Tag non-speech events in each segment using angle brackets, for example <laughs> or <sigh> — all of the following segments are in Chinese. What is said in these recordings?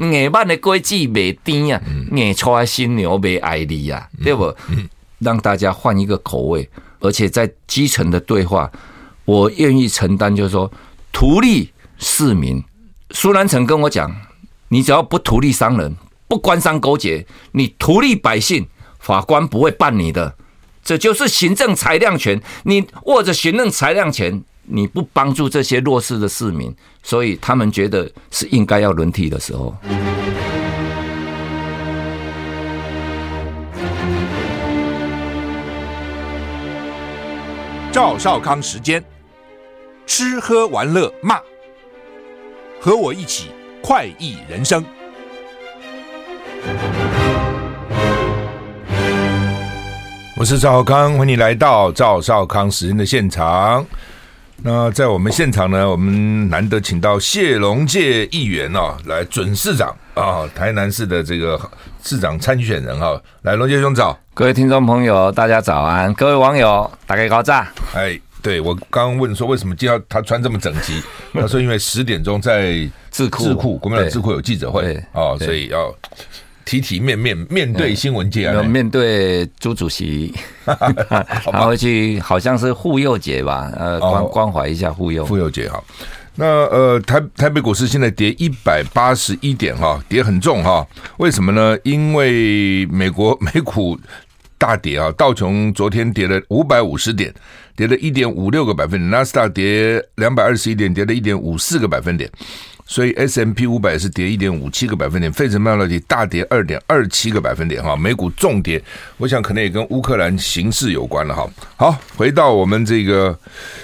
硬板的果子卖甜啊，硬出来新牛卖爱你啊，对不？让大家换一个口味，而且在基层的对话，我愿意承担，就是说图利市民。苏南城跟我讲，你只要不图利商人，不官商勾结，你图利百姓，法官不会办你的。这就是行政裁量权，你握着行政裁量权，你不帮助这些弱势的市民，所以他们觉得是应该要轮替的时候。赵少康时间，吃喝玩乐骂，和我一起快意人生。我是赵少康，欢迎你来到赵少康时间的现场。那在我们现场呢，我们难得请到谢龙介议员哦，来准市长啊，台南市的这个市长参选人哈，来龙介兄早。各位听众朋友，大家早安！各位网友，大家高炸！哎，对我刚刚问说，为什么今天他穿这么整齐？他说因为十点钟在 <laughs> 智库，智库国民党智库有记者会哦，所以要体体面面面对新闻界啊，面对朱主席，<laughs> 他回去好像是护佑节吧？呃，关关怀一下护佑，护幼节哈。那呃，台台北股市现在跌一百八十一点哈，跌很重哈。为什么呢？因为美国 <laughs> 美股。大跌啊！道琼昨天跌了五百五十点，跌了一点五六个百分点；纳斯达跌两百二十一点，跌了一点五四个百分点。所以 S M P 五百是跌一点五七个百分点，费城半导体大跌二点二七个百分点哈。美股重跌，我想可能也跟乌克兰形势有关了哈。好，回到我们这个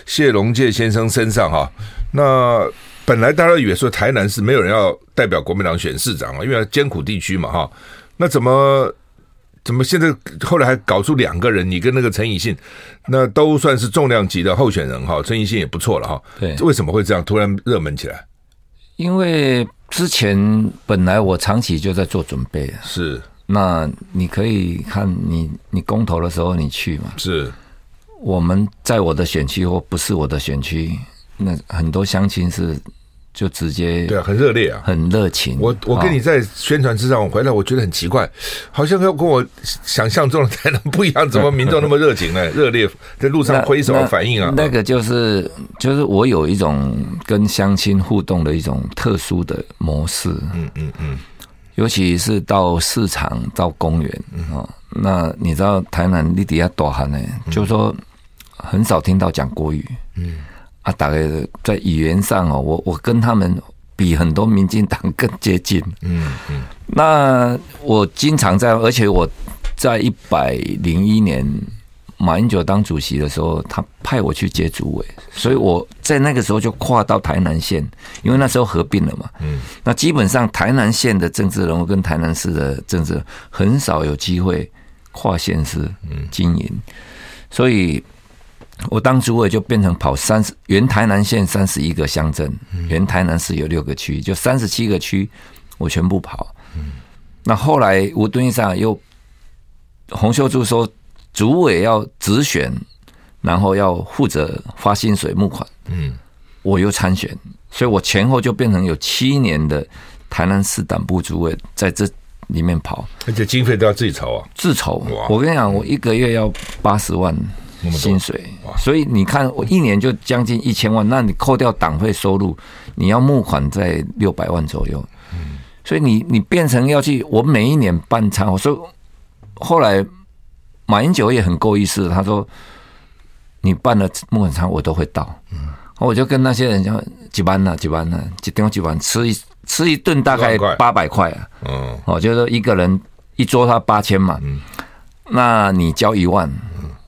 谢龙介先生身上哈。那本来大家以为说台南是没有人要代表国民党选市长啊，因为艰苦地区嘛哈。那怎么？怎么现在后来还搞出两个人？你跟那个陈以信，那都算是重量级的候选人哈。陈以信也不错了哈。对，为什么会这样突然热门起来？因为之前本来我长期就在做准备。是，那你可以看你你公投的时候你去嘛？是，我们在我的选区或不是我的选区，那很多乡亲是。就直接对啊，很热烈啊，很热情。我我跟你在宣传之上，我回来我觉得很奇怪，好像要跟我想象中的台南不一样，怎么民众那么热情呢？<laughs> 热烈在路上挥手反应啊？那个就是就是我有一种跟乡亲互动的一种特殊的模式。嗯嗯嗯，尤其是到市场、到公园啊，那你知道台南你底下多寒呢？就是说很少听到讲国语。嗯。啊，大概在语言上哦，我我跟他们比很多民进党更接近。嗯嗯。那我经常在，而且我在一百零一年马英九当主席的时候，他派我去接主委，所以我在那个时候就跨到台南县，因为那时候合并了嘛。嗯。那基本上台南县的政治人物跟台南市的政治很少有机会跨县市经营，所以。我当主委就变成跑三十，原台南县三十一个乡镇，原台南市有六个区，就三十七个区，我全部跑。那后来吴敦义上又洪秀柱说，主委要直选，然后要负责发薪水募款。嗯，我又参选，所以我前后就变成有七年的台南市党部主委在这里面跑，而且经费都要自己筹啊，自筹。我跟你讲，我一个月要八十万。薪水，所以你看，我一年就将近一千万，那你扣掉党费收入，你要募款在六百万左右。所以你你变成要去，我每一年办餐，我说后来马英九也很够意思，他说你办了募款餐，我都会到。我就跟那些人讲几班呢，几班呢，几点几班，吃一吃一顿大概八百块啊。嗯，哦，就是说一个人一桌他八千嘛，那你交一万。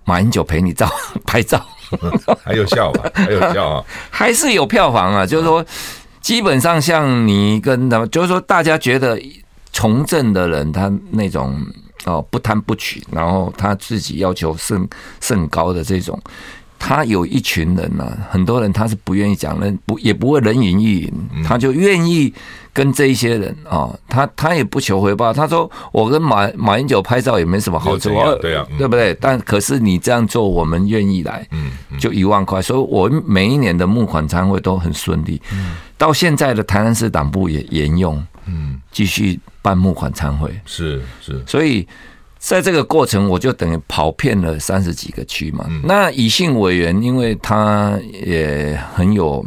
马英九陪你照 <laughs> 拍照，<laughs> 还有效吧？还有效啊？<laughs> 还是有票房啊？就是说，基本上像你跟他们，就是说，大家觉得从政的人，他那种哦不贪不取，然后他自己要求甚甚高的这种，他有一群人呢，很多人他是不愿意讲人，不也不会人云亦云，他就愿意。跟这一些人啊，他他也不求回报。他说：“我跟马马英九拍照也没什么好处，对啊，对不对？但可是你这样做，我们愿意来，嗯，就一万块。所以，我每一年的募款参会都很顺利。到现在的台南市党部也沿用，嗯，继续办募款参会，是是，所以在这个过程，我就等于跑遍了三十几个区嘛。嗯、那以信委员，因为他也很有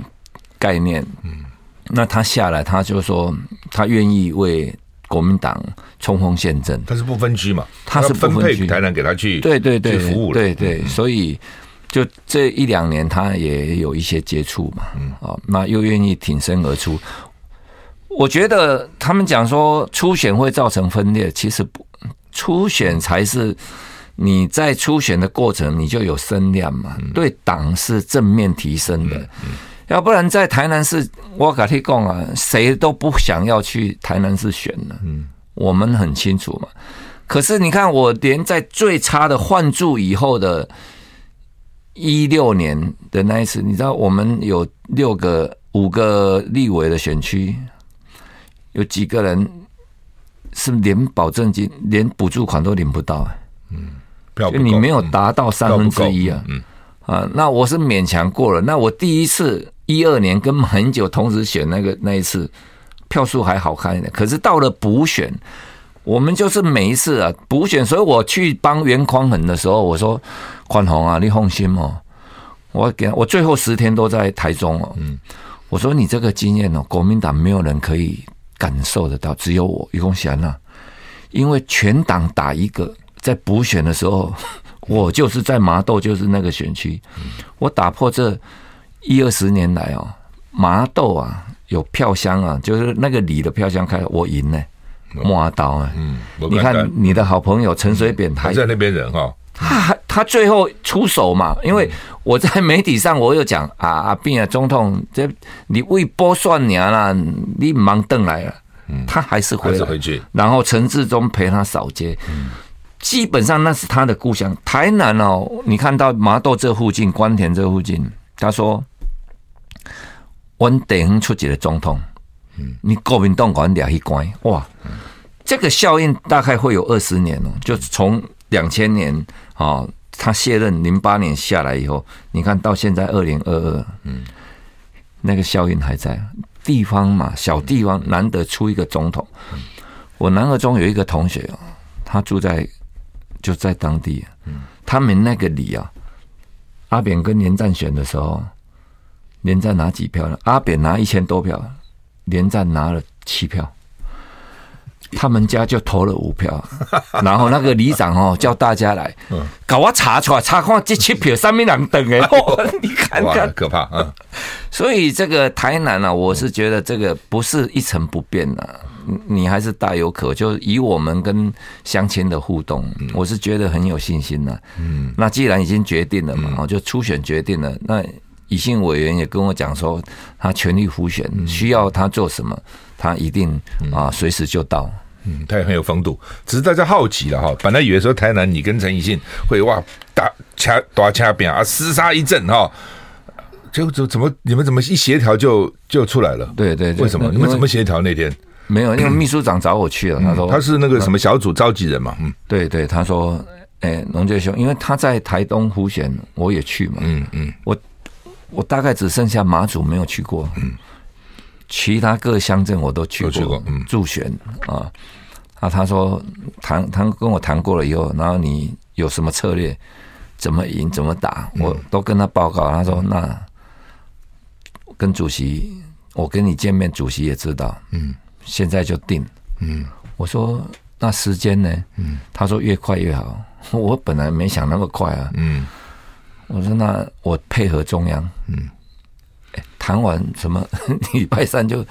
概念，嗯，那他下来，他就说他愿意为国民党冲锋陷阵。他是不分区嘛？他是不分区，台南给他去，对对对，服务对对，所以就这一两年，他也有一些接触嘛，嗯，啊，那又愿意挺身而出。我觉得他们讲说初选会造成分裂，其实不，初选才是你在初选的过程你就有声量嘛，对党是正面提升的。要不然在台南市，我跟你讲啊，谁都不想要去台南市选了。我们很清楚嘛。可是你看，我连在最差的换柱以后的一六年的那一次，你知道我们有六个、五个立委的选区。有几个人是连保证金、连补助款都领不到？嗯，就你没有达到三分之一啊。嗯啊，那我是勉强过了。那我第一次一二年跟马英九同时选那个那一次，票数还好看一点。可是到了补选，我们就是每一次啊补选，所以我去帮袁匡衡的时候，我说宽宏啊，你放心哦，我给我最后十天都在台中哦。嗯，我说你这个经验哦，国民党没有人可以。感受得到，只有我余恭贤了，因为全党打一个，在补选的时候，<laughs> 我就是在麻豆，就是那个选区，我打破这一二十年来哦，麻豆啊有票箱啊，就是那个里的票箱开，我赢呢，麻豆啊，嗯，你看你的好朋友陈水扁还在那边人哈，他 <laughs> 他最后出手嘛，因为我在媒体上我有讲啊阿扁啊总统，这你为波算娘啦，你忙邓来了，他还是回来，回去，然后陈志忠陪他扫街，基本上那是他的故乡。台南哦，你看到麻豆这附近、关田这附近，他说，我等于出几个总统，你国民党管俩一关，哇，这个效应大概会有二十年哦，就从两千年啊。他卸任零八年下来以后，你看到现在二零二二，嗯，那个效应还在。地方嘛，小地方难得出一个总统。我南二中有一个同学，他住在就在当地，嗯他们那个里啊，阿扁跟连战选的时候，连战拿几票呢？阿扁拿一千多票，连战拿了七票。他们家就投了五票，<laughs> 然后那个里长哦叫大家来，搞我查出来，查看这七票上面两等哎，<laughs> 你看看。可怕啊！所以这个台南啊，我是觉得这个不是一成不变的，你还是大有可，就以我们跟乡亲的互动，我是觉得很有信心的。嗯，那既然已经决定了嘛，就初选决定了，那以信委员也跟我讲说，他全力辅选，需要他做什么，他一定啊随时就到。嗯，他也很有风度，只是大家好奇了哈。本来以为说台南你跟陈奕迅会哇打掐打掐边啊厮杀一阵哈，结果怎怎么你们怎么一协调就就出来了？对对，对，为什么你们怎么协调那天？没有，因为 <clears throat> 秘书长找我去了，他说、嗯、他是那个什么小组召集人嘛。嗯，对对，他说，哎，龙介兄，因为他在台东湖选，我也去嘛。嗯嗯，我我大概只剩下马祖没有去过。嗯。其他各乡镇我都去过，助选啊，啊，他说谈他跟我谈过了以后，然后你有什么策略，怎么赢？怎么打，我都跟他报告。他说那跟主席，我跟你见面，主席也知道，嗯，现在就定，嗯，我说那时间呢？嗯，他说越快越好。<laughs> 我本来没想那么快啊，嗯，我说那我配合中央，嗯。谈完什么？<laughs> 礼拜三就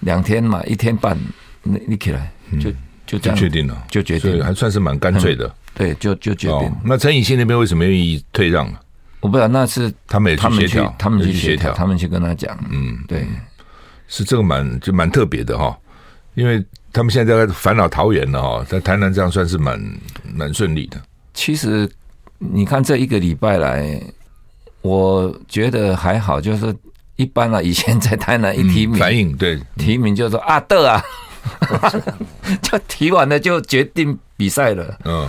两天嘛，一天半，你你起来就就这样就确定了，就决定，还算是蛮干脆的。对，就就决定。那陈以信那边为什么愿意退让？我不知道，那是他们也去协调，他们去协调，他们去跟他讲。嗯，对，是这个蛮就蛮特别的哈，因为他们现在在烦恼桃园了哈，在台南这样算是蛮蛮顺利的。其实你看这一个礼拜来，我觉得还好，就是。一般啊，以前在台南一提名，反应对。提名就说啊的啊，<laughs> 就提完了就决定比赛了。嗯，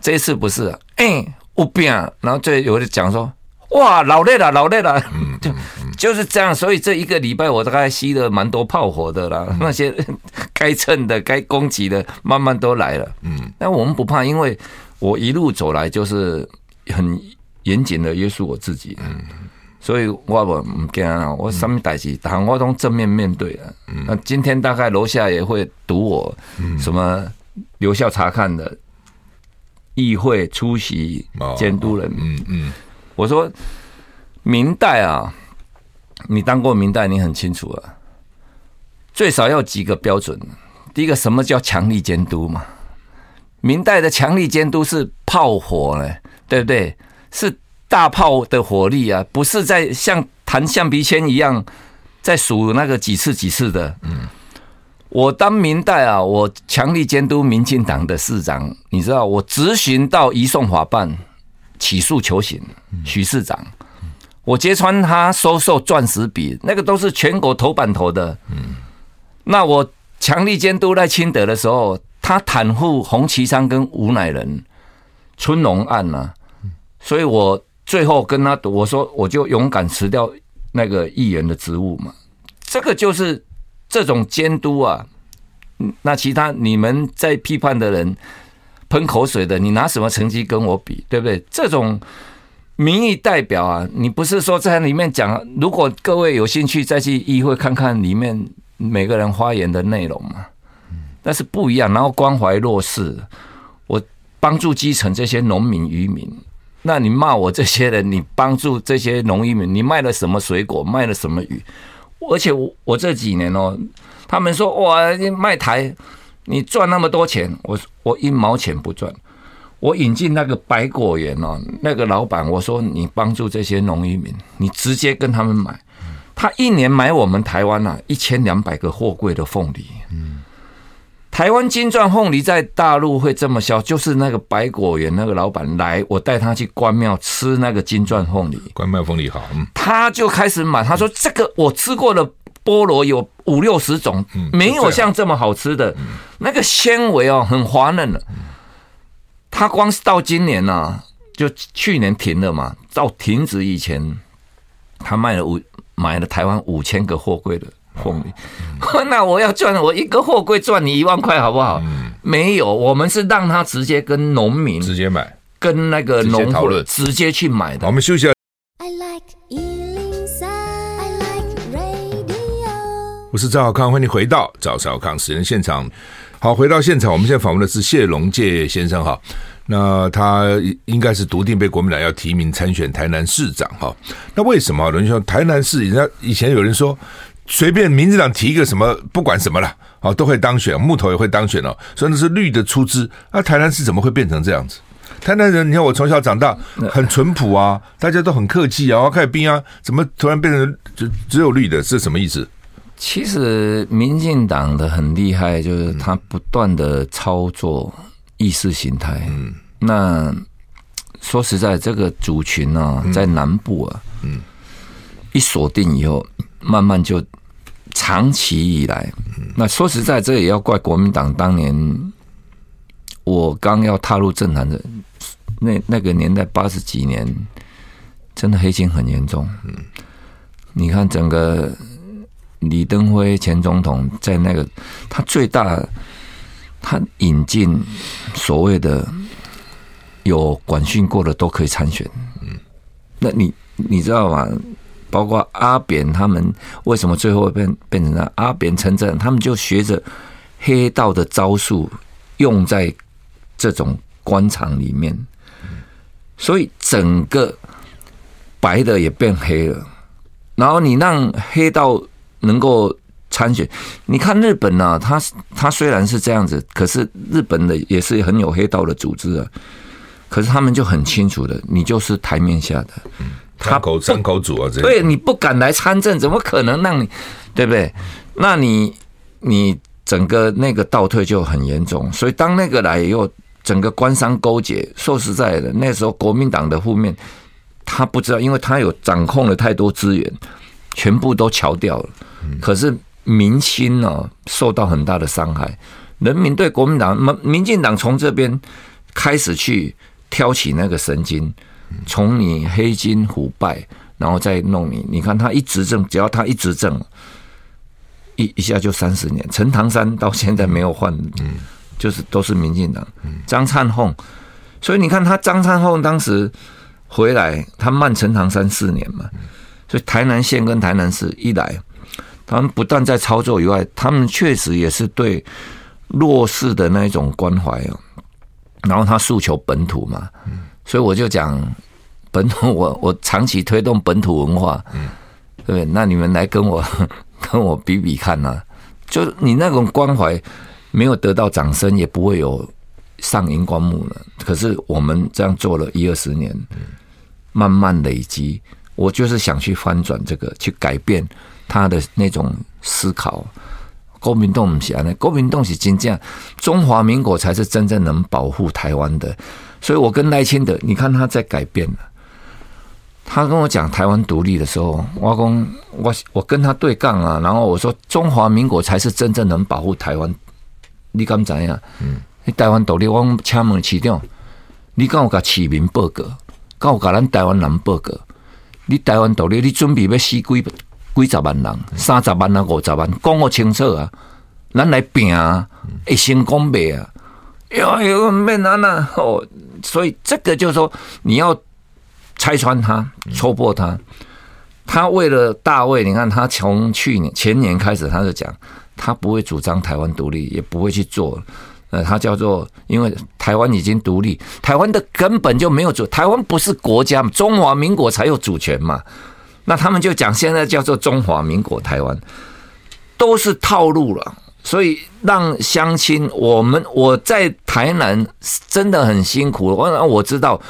这次不是，啊。哎，有病，然后最有的讲说，哇，老累了，老累了，就就是这样。所以这一个礼拜我大概吸了蛮多炮火的啦，那些 <laughs> 该蹭的、该攻击的，慢慢都来了。嗯，那我们不怕，因为我一路走来就是很严谨的约束我自己。嗯，所以我不唔惊啊，我什么代志，但我都正面面对了。嗯，那今天大概楼下也会堵我，什么留校查看的。议会出席监督人，嗯嗯，我说明代啊，你当过明代，你很清楚啊，最少要几个标准。第一个，什么叫强力监督嘛？明代的强力监督是炮火呢，对不对？是大炮的火力啊，不是在像弹橡皮圈一样在数那个几次几次的，嗯。我当民代啊，我强力监督民进党的市长，你知道，我执行到移送法办，起诉求刑，许市长，我揭穿他收受钻石笔，那个都是全国头版头的。嗯那我强力监督赖清德的时候，他袒护洪奇昌跟吴乃仁春龙案呢、啊，所以我最后跟他我说，我就勇敢辞掉那个议员的职务嘛，这个就是。这种监督啊，那其他你们在批判的人喷口水的，你拿什么成绩跟我比，对不对？这种民意代表啊，你不是说在里面讲，如果各位有兴趣再去议会看看里面每个人发言的内容嘛，但是不一样。然后关怀弱势，我帮助基层这些农民渔民，那你骂我这些人，你帮助这些农民，你卖了什么水果，卖了什么鱼？而且我我这几年哦，他们说哇，卖台你赚那么多钱，我我一毛钱不赚。我引进那个百果园哦，那个老板我说，你帮助这些农民，你直接跟他们买，他一年买我们台湾啊一千两百个货柜的凤梨。嗯，台湾金钻凤梨在大陆会这么销，就是那个百果园那个老板来，我带他去关庙吃那个金钻凤梨。关庙凤梨好，嗯。他就开始买，他说这个我吃过的菠萝有五六十种，没有像这么好吃的，那个纤维哦很滑嫩的。他光是到今年呢、啊，就去年停了嘛，到停止以前，他卖了五买了台湾五千个货柜的凤梨。<laughs> 那我要赚我一个货柜赚你一万块好不好？没有，我们是让他直接跟农民直接买，跟那个农户直接去买的。我们休息。我是赵小康，欢迎回到赵少康时间现场。好，回到现场，我们现在访问的是谢龙介先生哈。那他应该是笃定被国民党要提名参选台南市长哈。那为什么有人说台南市？人家以前有人说随便民进党提一个什么，不管什么了，哦，都会当选，木头也会当选哦。所以那是绿的出资。那台南市怎么会变成这样子？台南人，你看我从小长大很淳朴啊，大家都很客气啊，我看兵啊，怎么突然变成只只有绿的？是什么意思？其实民进党的很厉害，就是他不断的操作意识形态。嗯，那说实在，这个族群呢，在南部啊，嗯，一锁定以后，慢慢就长期以来，那说实在，这也要怪国民党当年我刚要踏入政坛的那那个年代，八十几年，真的黑金很严重。你看整个。李登辉前总统在那个，他最大，他引进所谓的有管训过的都可以参选。那你你知道吗？包括阿扁他们为什么最后变变成了阿扁陈政，他们就学着黑道的招数用在这种官场里面，所以整个白的也变黑了。然后你让黑道。能够参选，你看日本呢、他他虽然是这样子，可是日本的也是很有黑道的组织啊。可是他们就很清楚的，你就是台面下的，他口三口组啊，这对你不敢来参政，怎么可能让你对不对？那你你整个那个倒退就很严重。所以当那个来以后，整个官商勾结，说实在的，那时候国民党的负面他不知道，因为他有掌控了太多资源，全部都乔掉了。可是民心呢，受到很大的伤害。人民对国民党、民民进党从这边开始去挑起那个神经，从你黑金腐败，然后再弄你。你看他一执政，只要他一执政，一一下就三十年。陈唐山到现在没有换，嗯，就是都是民进党。张灿凤，所以你看他张灿凤当时回来，他慢陈唐山四年嘛。所以台南县跟台南市一来，他们不但在操作以外，他们确实也是对弱势的那种关怀。然后他诉求本土嘛，所以我就讲本土，<laughs> 我我长期推动本土文化，对，那你们来跟我 <laughs> 跟我比比看呐，就你那种关怀没有得到掌声，也不会有上荧光幕了。可是我们这样做了一二十年，慢慢累积。我就是想去翻转这个，去改变他的那种思考。国民党不是啊，国民党是真正中华民国才是真正能保护台湾的。所以我跟赖清德，你看他在改变了。他跟我讲台湾独立的时候，我讲我我跟他对杠啊，然后我说中华民国才是真正能保护台湾。你敢怎样？嗯，台湾独立，我请问市长，你敢有甲市民报告？敢有甲咱台湾人报告？你台湾独立，你准备要死几几十万人，三十万啊，五十万，讲我清楚啊，咱来拼啊，一成功未啊，哟哟，没难呐哦，所以这个就是说，你要拆穿他，戳破他。他为了大卫，你看他从去年前年开始，他就讲，他不会主张台湾独立，也不会去做。呃，他叫做，因为台湾已经独立，台湾的根本就没有主，台湾不是国家嘛，中华民国才有主权嘛。那他们就讲，现在叫做中华民国台湾，都是套路了。所以让乡亲，我们我在台南真的很辛苦，我我知道。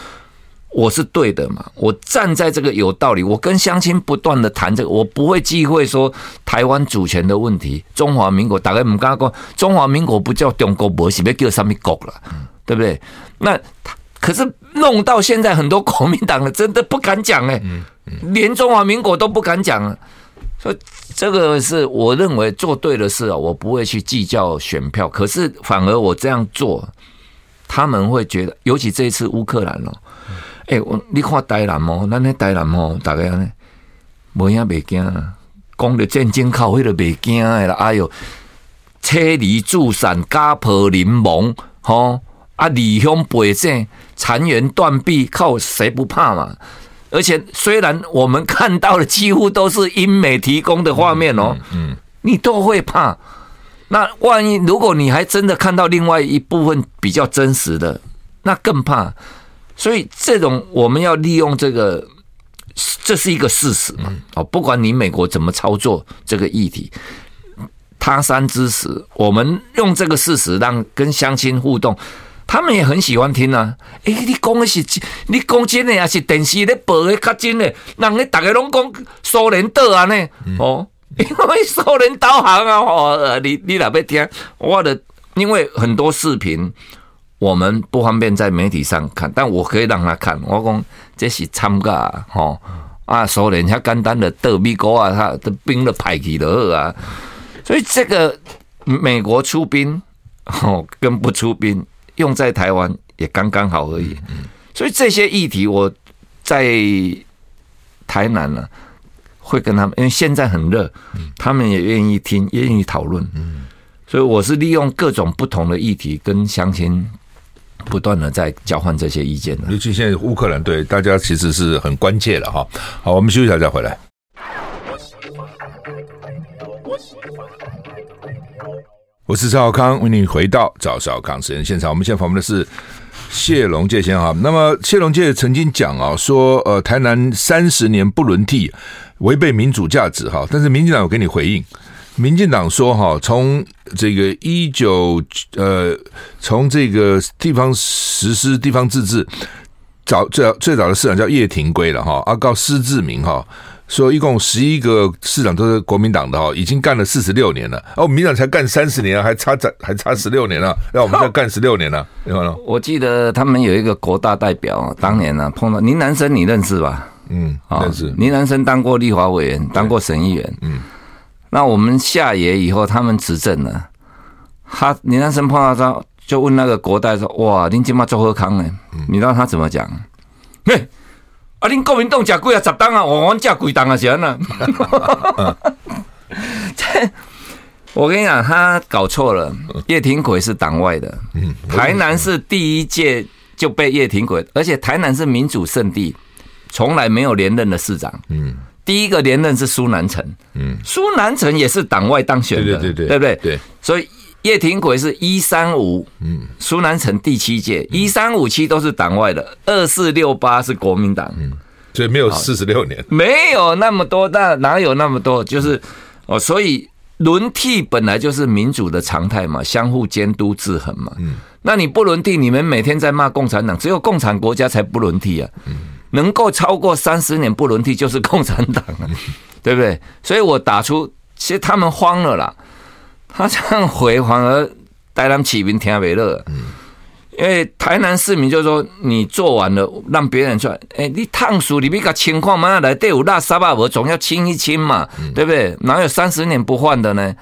我是对的嘛？我站在这个有道理，我跟乡亲不断的谈这个，我不会忌讳说台湾主权的问题。中华民国大概我们刚刚讲，中华民国不叫中国国，是不叫什么国了，对不对？那可是弄到现在，很多国民党的真的不敢讲哎，连中华民国都不敢讲啊。所以这个是我认为做对的事啊，我不会去计较选票。可是反而我这样做，他们会觉得，尤其这一次乌克兰了。哎、我你看台南哦，咱那台南哦，大概呢，无影袂惊啊，讲的战争靠迄个袂惊的啦。哎哟，车厘助伞，家破人亡，吼啊，离乡背井，残垣断壁，靠谁不怕嘛？而且虽然我们看到的几乎都是英美提供的画面哦，嗯，你都会怕。那万一如果你还真的看到另外一部分比较真实的，那更怕。所以，这种我们要利用这个，这是一个事实嘛？哦，不管你美国怎么操作这个议题，他山之石，我们用这个事实让跟乡亲互动，他们也很喜欢听啊。哎，你讲的是，你讲真的还是电视咧播的较真的？人咧大家拢讲苏联倒啊呢？哦，<laughs> 因为苏联导航啊！哦，你你哪边听？我的，因为很多视频。我们不方便在媒体上看，但我可以让他看。我讲这是参加吼啊，苏联遐简单的德米国啊，他的兵都派去了啊，所以这个美国出兵哦，跟不出兵用在台湾也刚刚好而已。所以这些议题我在台南呢、啊，会跟他们，因为现在很热，他们也愿意听，愿意讨论。所以我是利用各种不同的议题跟乡亲。不断的在交换这些意见，尤其现在乌克兰对大家其实是很关切了哈。好，我们休息一下再回来。我是赵康，为你回到赵少康时间现场。我们现在访问的是谢龙介先生。那么谢龙介曾经讲啊，说呃，台南三十年不轮替，违背民主价值哈。但是民进党有给你回应。民进党说：“哈，从这个一九呃，从这个地方实施地方自治，早最早最早的市长叫叶廷圭了哈，阿告施志明哈，说一共十一个市长都是国民党的哈，已经干了四十六年了，哦，民进党才干三十年，还差还差十六年了，让我们再干十六年了，你看我记得他们有一个国大代表，当年呢碰到林南生，你认识吧？嗯，认识。林南生当过立法委员，当过省议员，嗯。”那我们下野以后，他们执政了。他林南生碰到他，就问那个国代说：“哇，林金茂做何康呢？”你知道他怎么讲？嘿，啊，恁国民党食几啊？十档啊？我我吃几档啊？是安那？<laughs> 这，我跟你讲，他搞错了。叶廷奎是党外的，台南是第一届就被叶廷奎，而且台南是民主圣地，从来没有连任的市长。嗯，第一个连任是苏南城。嗯，苏南城也是党外当选的，对对对，对不对？对，所以。叶廷奎是一三五，嗯，苏南城第七届，一三五七都是党外的，二四六八是国民党，嗯，所以没有四十六年，没有那么多，那哪有那么多？就是哦，所以轮替本来就是民主的常态嘛，相互监督制衡嘛，嗯，那你不轮替，你们每天在骂共产党，只有共产国家才不轮替啊，嗯，能够超过三十年不轮替就是共产党啊，对不对？所以我打出，其实他们慌了啦。他这样回反而台南市民听不乐，因为台南市民就说你做完了，让别人出来，哎，你烫熟里面个情况嘛，来队伍那沙巴我总要清一清嘛，对不对？哪有三十年不换的呢？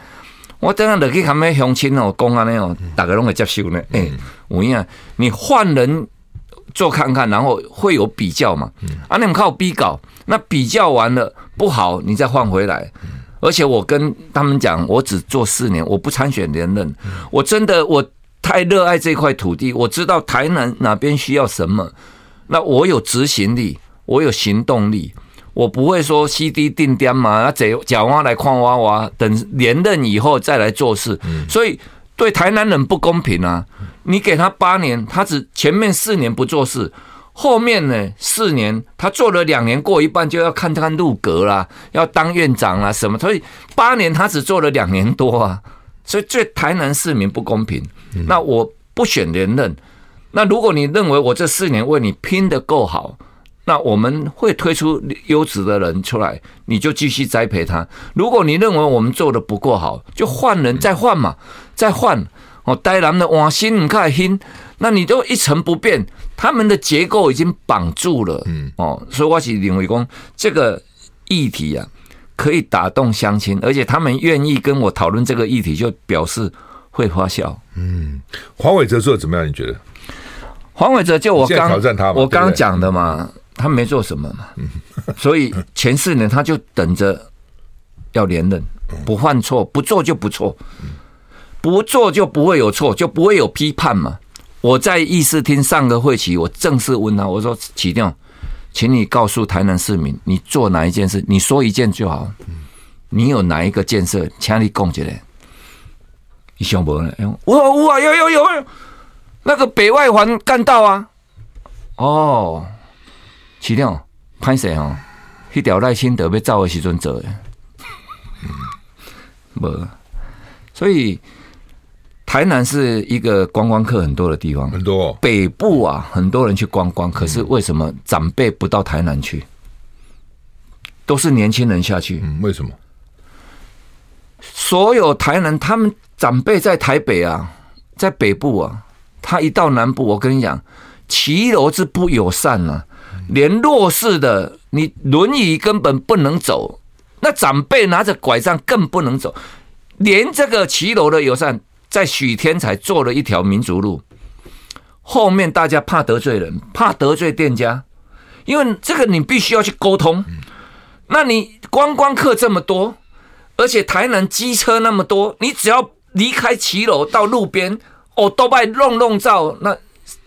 我等下落去他们乡亲哦，公安那种大家拢会接受呢。哎，我跟你换人做看看，然后会有比较嘛。啊，你们靠比稿，那比较完了不好，你再换回来。而且我跟他们讲，我只做四年，我不参选连任。我真的我太热爱这块土地，我知道台南哪边需要什么，那我有执行力，我有行动力，我不会说 CD 定点嘛，那这假挖来矿挖挖，等连任以后再来做事。所以对台南人不公平啊！你给他八年，他只前面四年不做事。后面呢？四年他做了两年，过一半就要看看入阁啦，要当院长啊什么？所以八年他只做了两年多啊，所以对台南市民不公平。那我不选连任。那如果你认为我这四年为你拼得够好，那我们会推出优质的人出来，你就继续栽培他。如果你认为我们做的不够好，就换人再换嘛，再换。哦，呆男的换新，你看新，那你都一成不变。他们的结构已经绑住了，嗯，哦，所以我是认为说这个议题啊，可以打动乡亲，而且他们愿意跟我讨论这个议题，就表示会发酵。嗯，黄伟哲做的怎么样？你觉得？黄伟哲就我刚我刚讲的嘛，他没做什么嘛，所以前四年他就等着要连任，不犯错，不做就不错，不做就不会有错，就不会有批判嘛。我在议事厅上个会期，我正式问他，我说：“启定，请你告诉台南市民，你做哪一件事？你说一件就好。你有哪一个建设，请你讲起来。”你想不呢？我我有有有那个北外环干道啊！哦，启定，潘 Sir 哦，那条赖清德被造的时阵做的，嗯，无，所以。台南是一个观光客很多的地方，很多。北部啊，很多人去观光，可是为什么长辈不到台南去？都是年轻人下去。嗯，为什么？所有台南他们长辈在台北啊，在北部啊，他一到南部，我跟你讲，骑楼是不友善啊，连弱势的你轮椅根本不能走，那长辈拿着拐杖更不能走，连这个骑楼的友善。在许天才做了一条民族路，后面大家怕得罪人，怕得罪店家，因为这个你必须要去沟通。那你观光客这么多，而且台南机车那么多，你只要离开骑楼到路边，哦，都拜弄弄照，那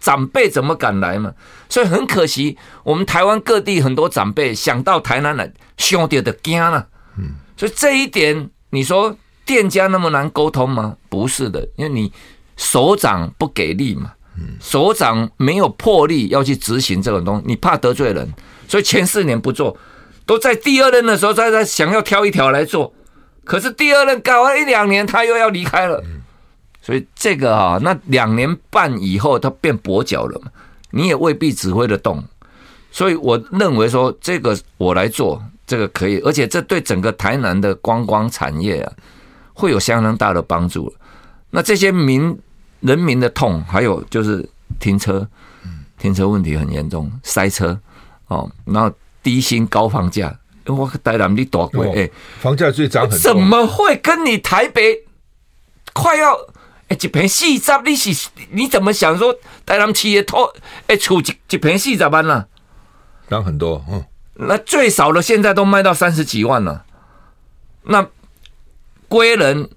长辈怎么敢来嘛？所以很可惜，我们台湾各地很多长辈想到台南来，兄弟的惊了。嗯，所以这一点，你说。店家那么难沟通吗？不是的，因为你首长不给力嘛，首长没有魄力要去执行这种东西，你怕得罪人，所以前四年不做，都在第二任的时候在在想要挑一条来做，可是第二任搞了一两年，他又要离开了，所以这个啊，那两年半以后他变跛脚了嘛，你也未必指挥得动，所以我认为说这个我来做这个可以，而且这对整个台南的观光产业啊。会有相当大的帮助。那这些民人民的痛，还有就是停车，停车问题很严重，塞车哦，然后低薪高房价，我台南你多贵哎，房价最涨很多，怎么会跟你台北快要哎一坪四十？你是你怎么想说台南企业拖哎出一一坪四十万了？涨很多，嗯，那最少的现在都卖到三十几万了。那归仁、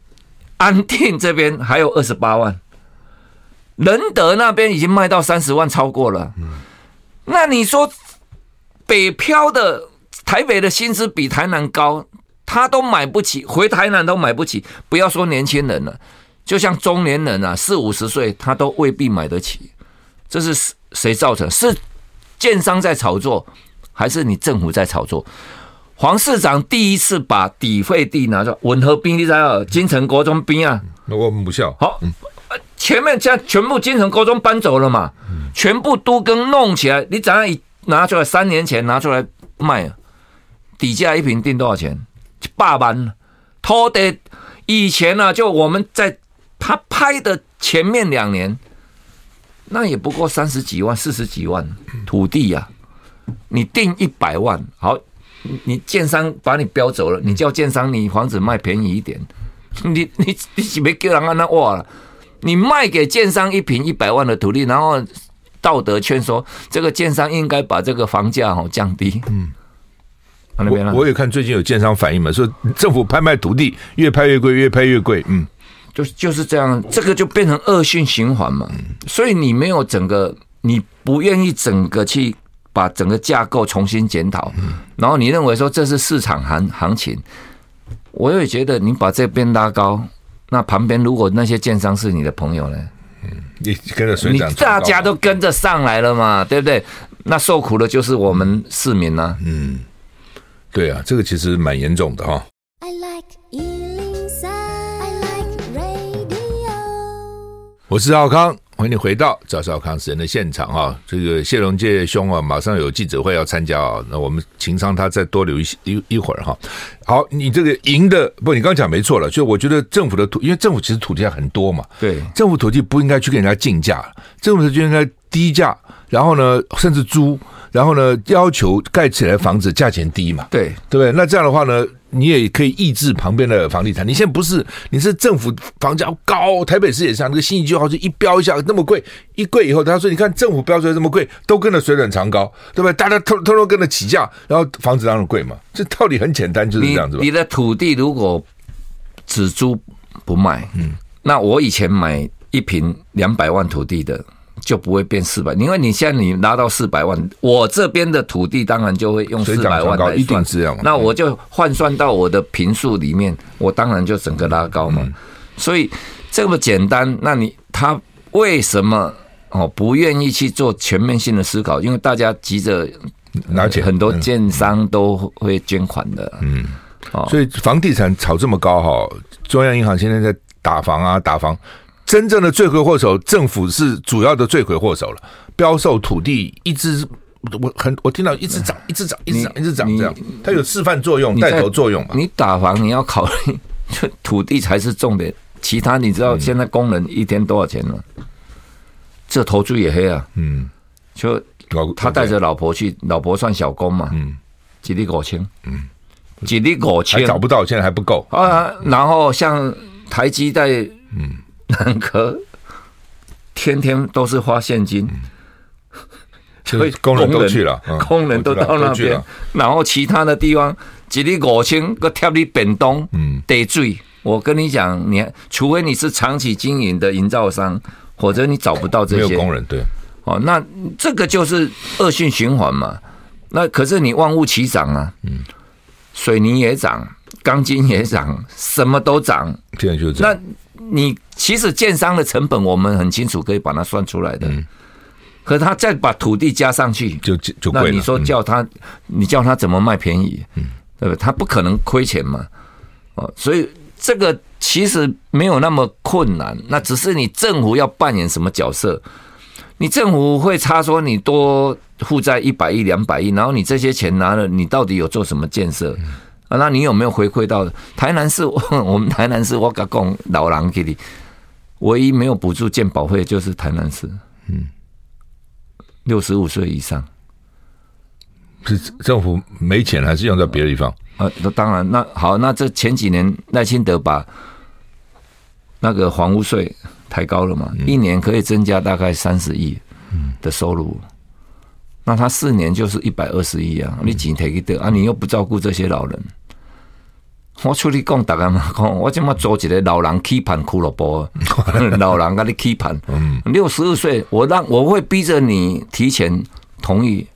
安定这边还有二十八万，仁德那边已经卖到三十万，超过了。那你说北漂的台北的薪资比台南高，他都买不起，回台南都买不起，不要说年轻人了，就像中年人啊，四五十岁他都未必买得起。这是谁造成？是建商在炒作，还是你政府在炒作？黄市长第一次把抵费地拿出，吻合兵你知道，金城国中兵啊，那我们不笑。好，前面将全部金城国中搬走了嘛，全部都跟弄起来。你怎样一拿出来？三年前拿出来卖，底价一平定多少钱？八万。土地以前呢、啊，就我们在他拍的前面两年，那也不过三十几万、四十几万土地呀、啊，你定一百万好。你建商把你标走了，你叫建商你房子卖便宜一点，你你你是没给人按那哇了？你卖给建商一平一百万的土地，然后道德劝说这个建商应该把这个房价哦降低。嗯，我我也看最近有建商反映嘛，说政府拍卖土地越拍越贵，越拍越贵。嗯，就就是这样，这个就变成恶性循环嘛。所以你没有整个，你不愿意整个去。把整个架构重新检讨，然后你认为说这是市场行行情，我也觉得你把这边拉高，那旁边如果那些建商是你的朋友呢？嗯，你跟着水涨，大家都跟着上来了嘛，对不对？那受苦的就是我们市民呢。嗯，对啊，这个其实蛮严重的哈。I like 我是赵康。欢迎你回到赵少康时人的现场啊！这个谢龙介兄啊，马上有记者会要参加啊。那我们情商他再多留一一一会儿哈。好，你这个赢的不，你刚刚讲没错了。就我觉得政府的土，因为政府其实土地很多嘛，对，政府土地不应该去跟人家竞价，政府就应该低价，然后呢，甚至租，然后呢，要求盖起来房子价钱低嘛，对，对不对？那这样的话呢？你也可以抑制旁边的房地产。你现在不是，你是政府房价高，台北市也是那个新义计划区一标一下那么贵，一贵以后，他说：“你看政府标出来这么贵，都跟着水涨船高，对不对？大家偷偷偷跟着起价，然后房子当然贵嘛。这道理很简单，就是这样子吧。你的土地如果只租不卖，嗯，那我以前买一平两百万土地的。就不会变四百，因为你现在你拿到四百万，我这边的土地当然就会用四百万来算，一定这样。那我就换算到我的平数里面，我当然就整个拉高嘛。所以这么简单，那你他为什么哦不愿意去做全面性的思考？因为大家急着拿钱，很多建商都会捐款的。嗯，所以房地产炒这么高哈，中央银行现在在打房啊，打房。真正的罪魁祸首，政府是主要的罪魁祸首了。标售土地一直，我很我听到一直涨，一直涨，一直涨，一直涨，这样它有示范作用、带头作用嘛？你打房你要考虑，就土地才是重点，其他你知道现在工人一天多少钱吗？这头猪也黑啊，嗯，就他带着老婆去，老婆算小工嘛，嗯，几粒五千，嗯，几粒五千找不到，现在还不够啊。然后像台积在，嗯。南科天天都是花现金，所 <laughs> 以工人都去了，<laughs> 工人都到那边，然后其他的地方，一日五千个贴你本东，嗯，得罪。我跟你讲，你除非你是长期经营的营造商，或者你找不到这些。工人，对，哦，那这个就是恶性循环嘛。那可是你万物齐涨啊，嗯，水泥也涨，钢筋也涨，什么都涨，现在就是这样。那你其实建商的成本我们很清楚，可以把它算出来的。嗯，可是他再把土地加上去，就就贵了。那你说叫他，你叫他怎么卖便宜？嗯，对不对？他不可能亏钱嘛。哦，所以这个其实没有那么困难，那只是你政府要扮演什么角色？你政府会差说你多负债一百亿、两百亿，然后你这些钱拿了，你到底有做什么建设？啊，那你有没有回馈到台南市？<laughs> 我们台南市，我敢讲老人给你，唯一没有补助健保费就是台南市。嗯，六十五岁以上，是政府没钱，还是用在别的地方？啊，那当然。那好，那这前几年赖清德把那个房屋税抬高了嘛，一年可以增加大概三十亿的收入。那他四年就是一百二十亿啊！你钱提去得啊？你又不照顾这些老人，<laughs> 我出去讲，大家嘛 <laughs> 讲，我怎么做一个老人期盼俱乐部？<laughs> 老人跟你期盼，六十二岁，我让我会逼着你提前同意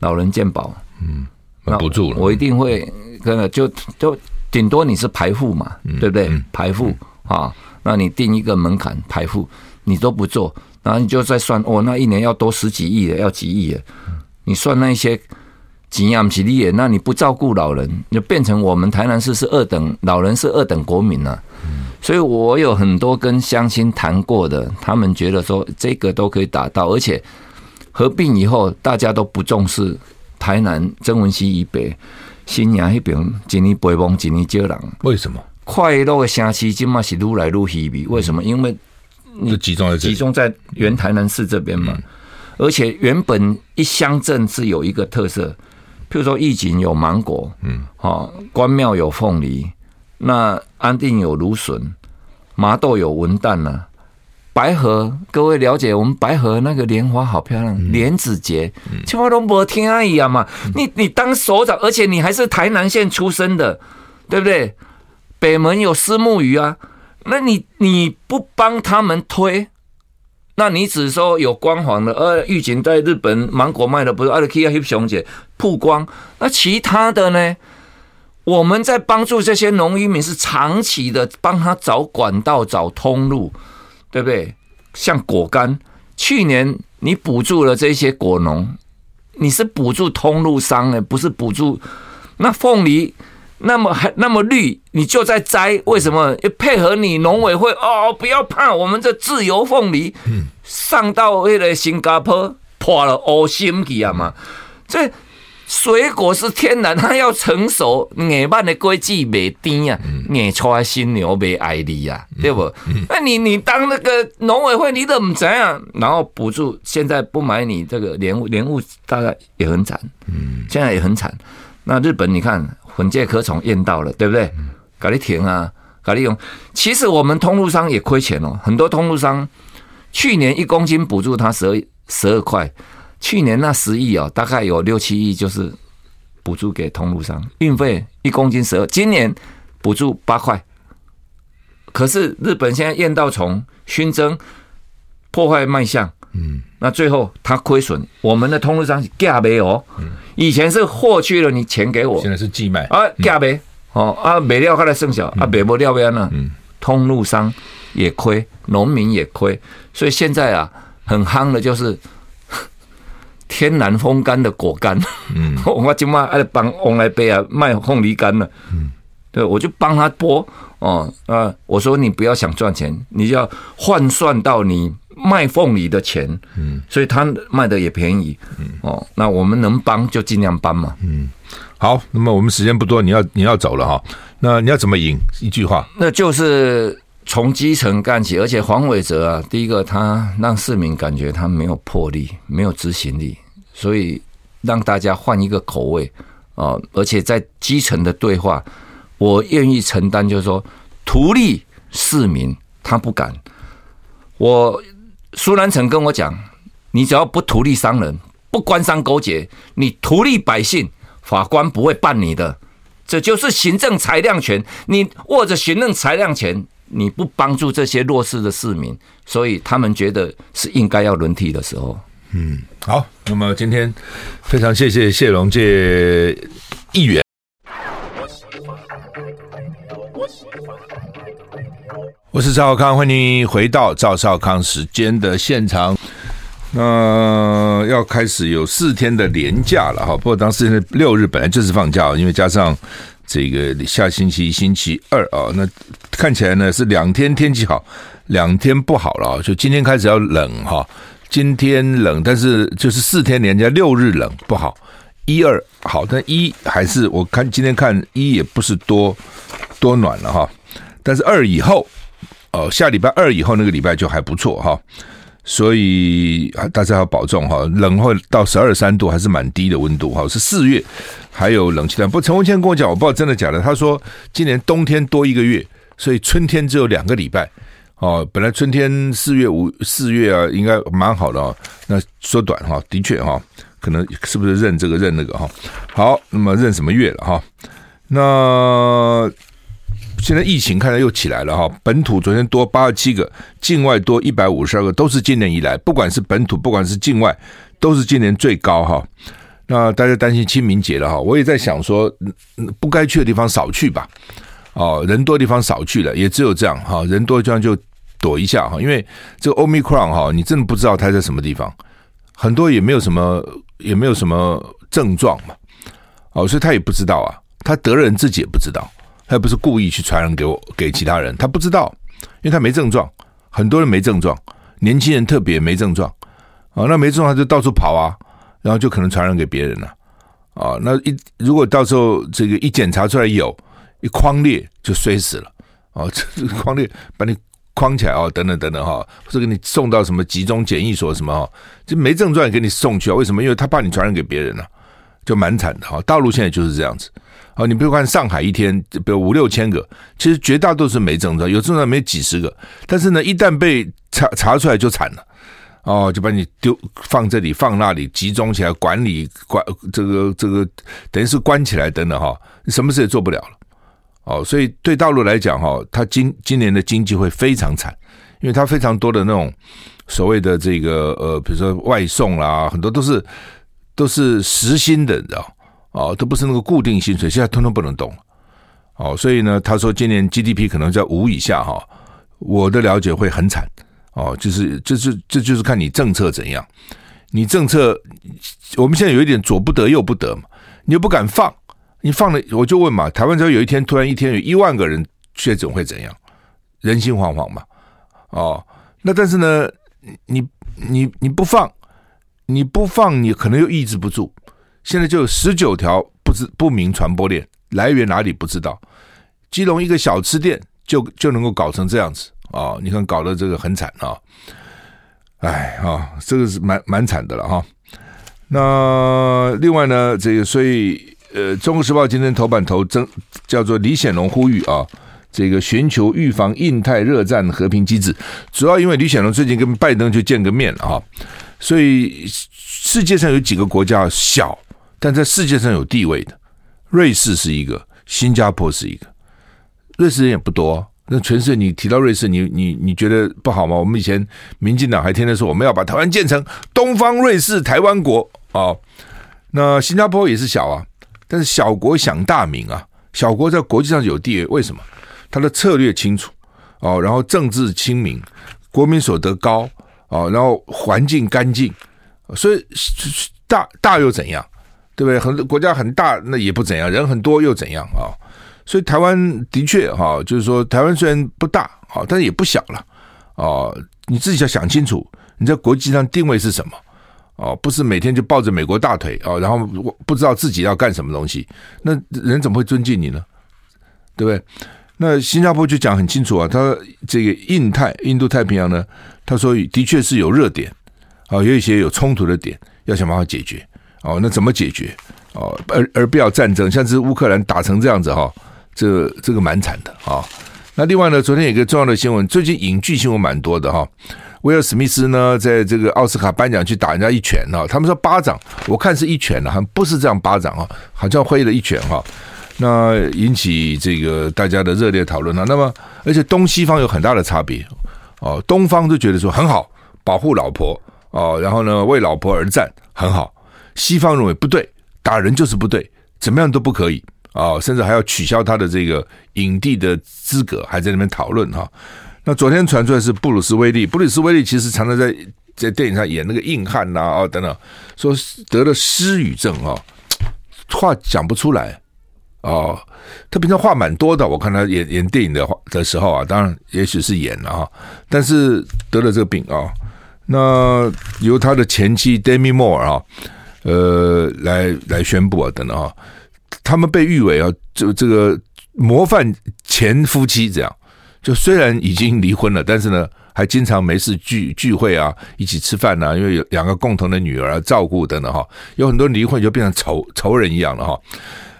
老人健保，嗯，不住了，我一定会真的，就就顶多你是排付嘛，对不对？排付啊，那你定一个门槛排付，你都不做，然后你就再算哦，那一年要多十几亿的，要几亿的。你算那些几样几亿，那你不照顾老人，就变成我们台南市是二等老人是二等国民了。所以我有很多跟乡亲谈过的，他们觉得说这个都可以达到，而且合并以后大家都不重视台南曾文溪以北新营那边，今年北望今年接人。为什么？快乐的城市今嘛是愈来愈稀微？为什么？因为你集中在集中在原台南市这边嘛。而且原本一乡镇是有一个特色，譬如说义井有芒果，嗯，好，关庙有凤梨，那安定有芦笋，麻豆有文旦呢，白河各位了解，我们白河那个莲花好漂亮，莲子节，千万都没听阿姨啊嘛，你你当首长，而且你还是台南县出生的，对不对？北门有虱目鱼啊，那你你不帮他们推？那你只说有光环的，呃，玉锦在日本芒果卖的不是阿里 K 啊，黑熊姐曝光。那其他的呢？我们在帮助这些农渔民是长期的，帮他找管道、找通路，对不对？像果干，去年你补助了这些果农，你是补助通路商呢，不是补助那凤梨。那么还那么绿，你就在摘，为什么？要配合你农委会哦，不要怕，我们这自由凤梨，上到那个新加坡破了欧心去啊嘛。这水果是天然，它要成熟，眼慢的规矩没甜啊，眼出来新牛没爱你啊，对不？那你你当那个农委会，你怎么这样？然后补助现在不买你这个莲雾，莲雾大概也很惨，嗯，现在也很惨。那日本你看。本届可宠验到了，对不对？搞你停啊，咖喱用。其实我们通路商也亏钱哦，很多通路商去年一公斤补助他十二十二块，去年那十亿哦，大概有六七亿就是补助给通路商，运费一公斤十二，今年补助八块。可是日本现在验到虫熏蒸破坏卖相，嗯，那最后他亏损，我们的通路商价没有。嗯以前是货去了，你钱给我。现在是寄卖啊，价呗哦啊，没料，后来剩下啊，没不料呗呢。通路商也亏，农民也亏，所以现在啊，很夯的就是 <laughs> 天然风干的果干。嗯，<laughs> 我今嘛爱帮往来杯啊卖凤梨干了。嗯，对，我就帮他剥哦啊，我说你不要想赚钱，你就要换算到你。卖凤梨的钱，嗯，所以他卖的也便宜，嗯，哦，那我们能帮就尽量帮嘛，嗯，好，那么我们时间不多，你要你要走了哈，那你要怎么赢？一句话，那就是从基层干起，而且黄伟哲啊，第一个他让市民感觉他没有魄力，没有执行力，所以让大家换一个口味啊，而且在基层的对话，我愿意承担，就是说图利市民他不敢，我。苏南成跟我讲：“你只要不图利商人，不官商勾结，你图利百姓，法官不会办你的。这就是行政裁量权。你握着行政裁量权，你不帮助这些弱势的市民，所以他们觉得是应该要轮替的时候。”嗯，好。那么今天非常谢谢谢龙介议员。我是赵少康，欢迎回到赵少康时间的现场。那要开始有四天的连假了哈，不过当时六日本来就是放假，因为加上这个下星期星期二啊，那看起来呢是两天天气好，两天不好了，就今天开始要冷哈，今天冷，但是就是四天连假，六日冷不好，一二好，但一还是我看今天看一也不是多多暖了哈，但是二以后。哦，下礼拜二以后那个礼拜就还不错哈，所以大家要保重哈。冷会到十二三度，还是蛮低的温度哈。是四月还有冷气团。不陈文茜跟我讲，我不知道真的假的。他说今年冬天多一个月，所以春天只有两个礼拜。哦，本来春天四月五四月啊，应该蛮好的哦。那缩短哈，的确哈，可能是不是认这个认那个哈？好，那么认什么月了哈？那现在疫情看来又起来了哈，本土昨天多八十七个，境外多一百五十二个，都是今年以来，不管是本土，不管是境外，都是今年最高哈。那大家担心清明节了哈，我也在想说，不该去的地方少去吧，哦，人多地方少去了，也只有这样哈，人多地方就躲一下哈，因为这个 Omicron 哈，你真的不知道它在什么地方，很多也没有什么也没有什么症状嘛，哦，所以他也不知道啊，他得人自己也不知道，他也不是故意去传染给我给其他人，他不知道，因为他没症状，很多人没症状，年轻人特别没症状，啊，那没症状他就到处跑啊。然后就可能传染给别人了，啊，那一如果到时候这个一检查出来有，一框裂就摔死了，啊，<laughs> 这个匡列把你框起来啊，等等等等哈，或者给你送到什么集中检疫所什么哈，就没症状也给你送去啊？为什么？因为他怕你传染给别人了，就蛮惨的哈。大陆现在就是这样子，啊，你比如看上海一天，比如五六千个，其实绝大多数没症状，有症状没几十个，但是呢，一旦被查查出来就惨了。哦，就把你丢放这里放那里，集中起来管理管这个这个，等于是关起来等等哈，什么事也做不了了。哦，所以对大陆来讲哈，它今今年的经济会非常惨，因为它非常多的那种所谓的这个呃，比如说外送啦，很多都是都是实心的，你知道哦，都不是那个固定薪水，现在通通不能动。哦，所以呢，他说今年 GDP 可能在五以下哈，我的了解会很惨。哦，就是就是这就是看你政策怎样，你政策我们现在有一点左不得右不得嘛，你又不敢放，你放了我就问嘛，台湾只要有一天突然一天有一万个人确诊会怎样？人心惶惶嘛，哦，那但是呢，你你你不放，你不放，你可能又抑制不住。现在就有十九条不知不明传播链，来源哪里不知道，基隆一个小吃店就就能够搞成这样子。啊、你看搞得这个很惨啊！哎啊，这个是蛮蛮惨的了哈、那另外呢，这个所以呃，《中国时报》今天头版头争叫做李显龙呼吁啊，这个寻求预防印太热战和平机制，主要因为李显龙最近跟拜登就见个面了哈，所以世界上有几个国家小，但在世界上有地位的，瑞士是一个，新加坡是一个，瑞士人也不多。那全世界，你提到瑞士，你你你觉得不好吗？我们以前民进党还天天说我们要把台湾建成东方瑞士台湾国啊。那新加坡也是小啊，但是小国享大名啊，小国在国际上有地位，为什么？它的策略清楚哦，然后政治亲民，国民所得高哦，然后环境干净，所以大大又怎样？对不对？很国家很大，那也不怎样，人很多又怎样啊？所以台湾的确哈，就是说台湾虽然不大啊，但是也不小了哦。你自己要想清楚，你在国际上定位是什么哦？不是每天就抱着美国大腿哦，然后我不知道自己要干什么东西，那人怎么会尊敬你呢？对不对？那新加坡就讲很清楚啊，他这个印太、印度太平洋呢，他说的确是有热点啊，有一些有冲突的点，要想办法解决哦。那怎么解决哦？而而不要战争，像是乌克兰打成这样子哈。这这个蛮惨的啊！那另外呢，昨天有个重要的新闻，最近影剧新闻蛮多的哈。威尔史密斯呢，在这个奥斯卡颁奖去打人家一拳啊，他们说巴掌，我看是一拳啊，好像不是这样巴掌啊，好像挥了一拳哈。那引起这个大家的热烈讨论啊。那么，而且东西方有很大的差别哦，东方都觉得说很好，保护老婆哦，然后呢，为老婆而战很好。西方认为不对，打人就是不对，怎么样都不可以。啊、甚至还要取消他的这个影帝的资格，还在那边讨论哈。那昨天传出来是布鲁斯威利，布鲁斯威利其实常常在在电影上演那个硬汉呐啊等等，说得了失语症啊，话讲不出来哦。他平常话蛮多的，我看他演演电影的话的时候啊，当然也许是演了哈，但是得了这个病啊。那由他的前妻 Demi Moore 啊，呃，来来宣布啊等等啊。他们被誉为啊，这这个模范前夫妻这样，就虽然已经离婚了，但是呢，还经常没事聚聚会啊，一起吃饭啊，因为有两个共同的女儿照顾等等哈。有很多离婚就变成仇仇人一样了哈。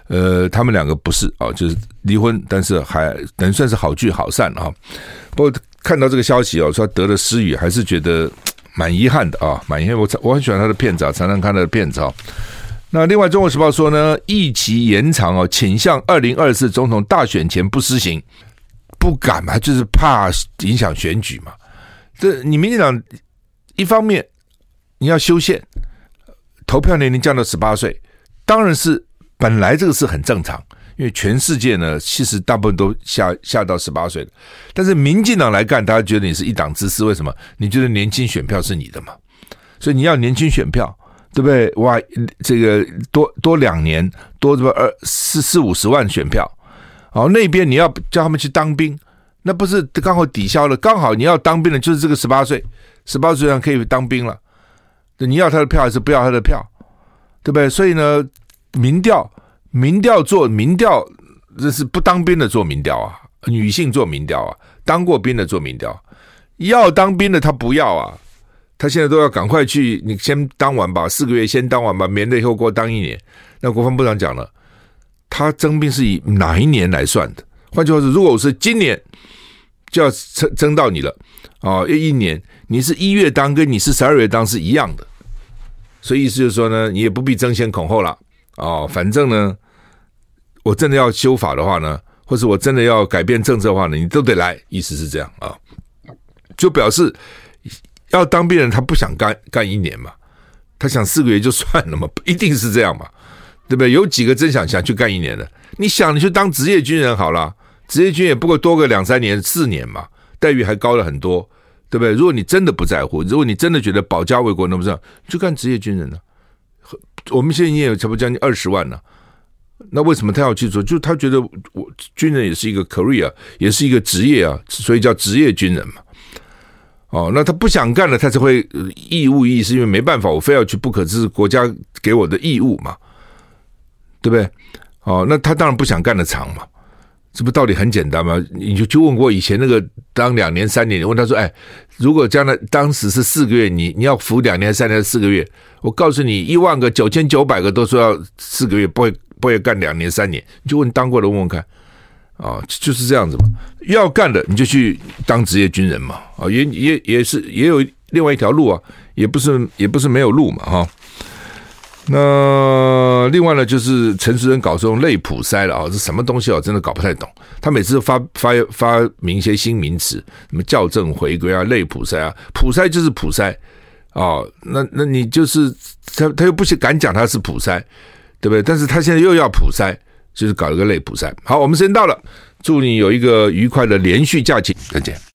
呃，他们两个不是啊，就是离婚，但是还能算是好聚好散啊。不过看到这个消息哦，说得了失语，还是觉得蛮遗憾的啊，蛮遗憾。我我很喜欢他的片子啊，常常看他的片子啊。那另外，《中国时报》说呢，疫情延长哦，倾向二零二四总统大选前不施行，不敢嘛，就是怕影响选举嘛。这你民进党一方面你要修宪，投票年龄降到十八岁，当然是本来这个是很正常。因为全世界呢，其实大部分都下下到十八岁，但是民进党来干，大家觉得你是一党之私，为什么？你觉得年轻选票是你的嘛？所以你要年轻选票，对不对？哇，这个多多两年，多什么二四四五十万选票，好，那边你要叫他们去当兵，那不是刚好抵消了？刚好你要当兵的就是这个十八岁，十八岁上可以当兵了，你要他的票还是不要他的票？对不对？所以呢，民调。民调做民调，这是不当兵的做民调啊，女性做民调啊，当过兵的做民调，要当兵的他不要啊，他现在都要赶快去，你先当完吧，四个月先当完吧，免得以后给我当一年。那国防部长讲了，他征兵是以哪一年来算的？换句话说，如果我是今年就要征征到你了啊，要一年，你是一月当跟你是十二月当是一样的，所以意思就是说呢，你也不必争先恐后了。哦，反正呢，我真的要修法的话呢，或是我真的要改变政策的话呢，你都得来，意思是这样啊，就表示要当兵人他不想干干一年嘛，他想四个月就算了嘛，不 <laughs> 一定是这样嘛，对不对？有几个真想想去干一年的？你想你去当职业军人好了，职业军也不过多个两三年、四年嘛，待遇还高了很多，对不对？如果你真的不在乎，如果你真的觉得保家卫国，那不是就干职业军人呢？我们现在也有差不多将近二十万呢，那为什么他要去做？就他觉得我军人也是一个 career，也是一个职业啊，所以叫职业军人嘛。哦，那他不想干了，他才会义务役，是因为没办法，我非要去不可，这是国家给我的义务嘛，对不对？哦，那他当然不想干的长嘛。这不道理很简单吗？你就就问过以前那个当两年三年，问他说：“哎，如果将来当时是四个月，你你要服两年三年四个月？我告诉你，一万个九千九百个都说要四个月，不会不会干两年三年。你就问当过的问问看，啊，就是这样子嘛。要干的你就去当职业军人嘛，啊，也也也是也有另外一条路啊，也不是也不是没有路嘛，哈。”那另外呢，就是陈时中搞这种类普筛了啊，这什么东西啊？真的搞不太懂。他每次发发发明一些新名词，什么校正回归啊、类普筛啊，普筛就是普筛啊。那那你就是他他又不敢讲他是普筛，对不对？但是他现在又要普筛，就是搞一个类普筛。好，我们时间到了，祝你有一个愉快的连续假期，再见。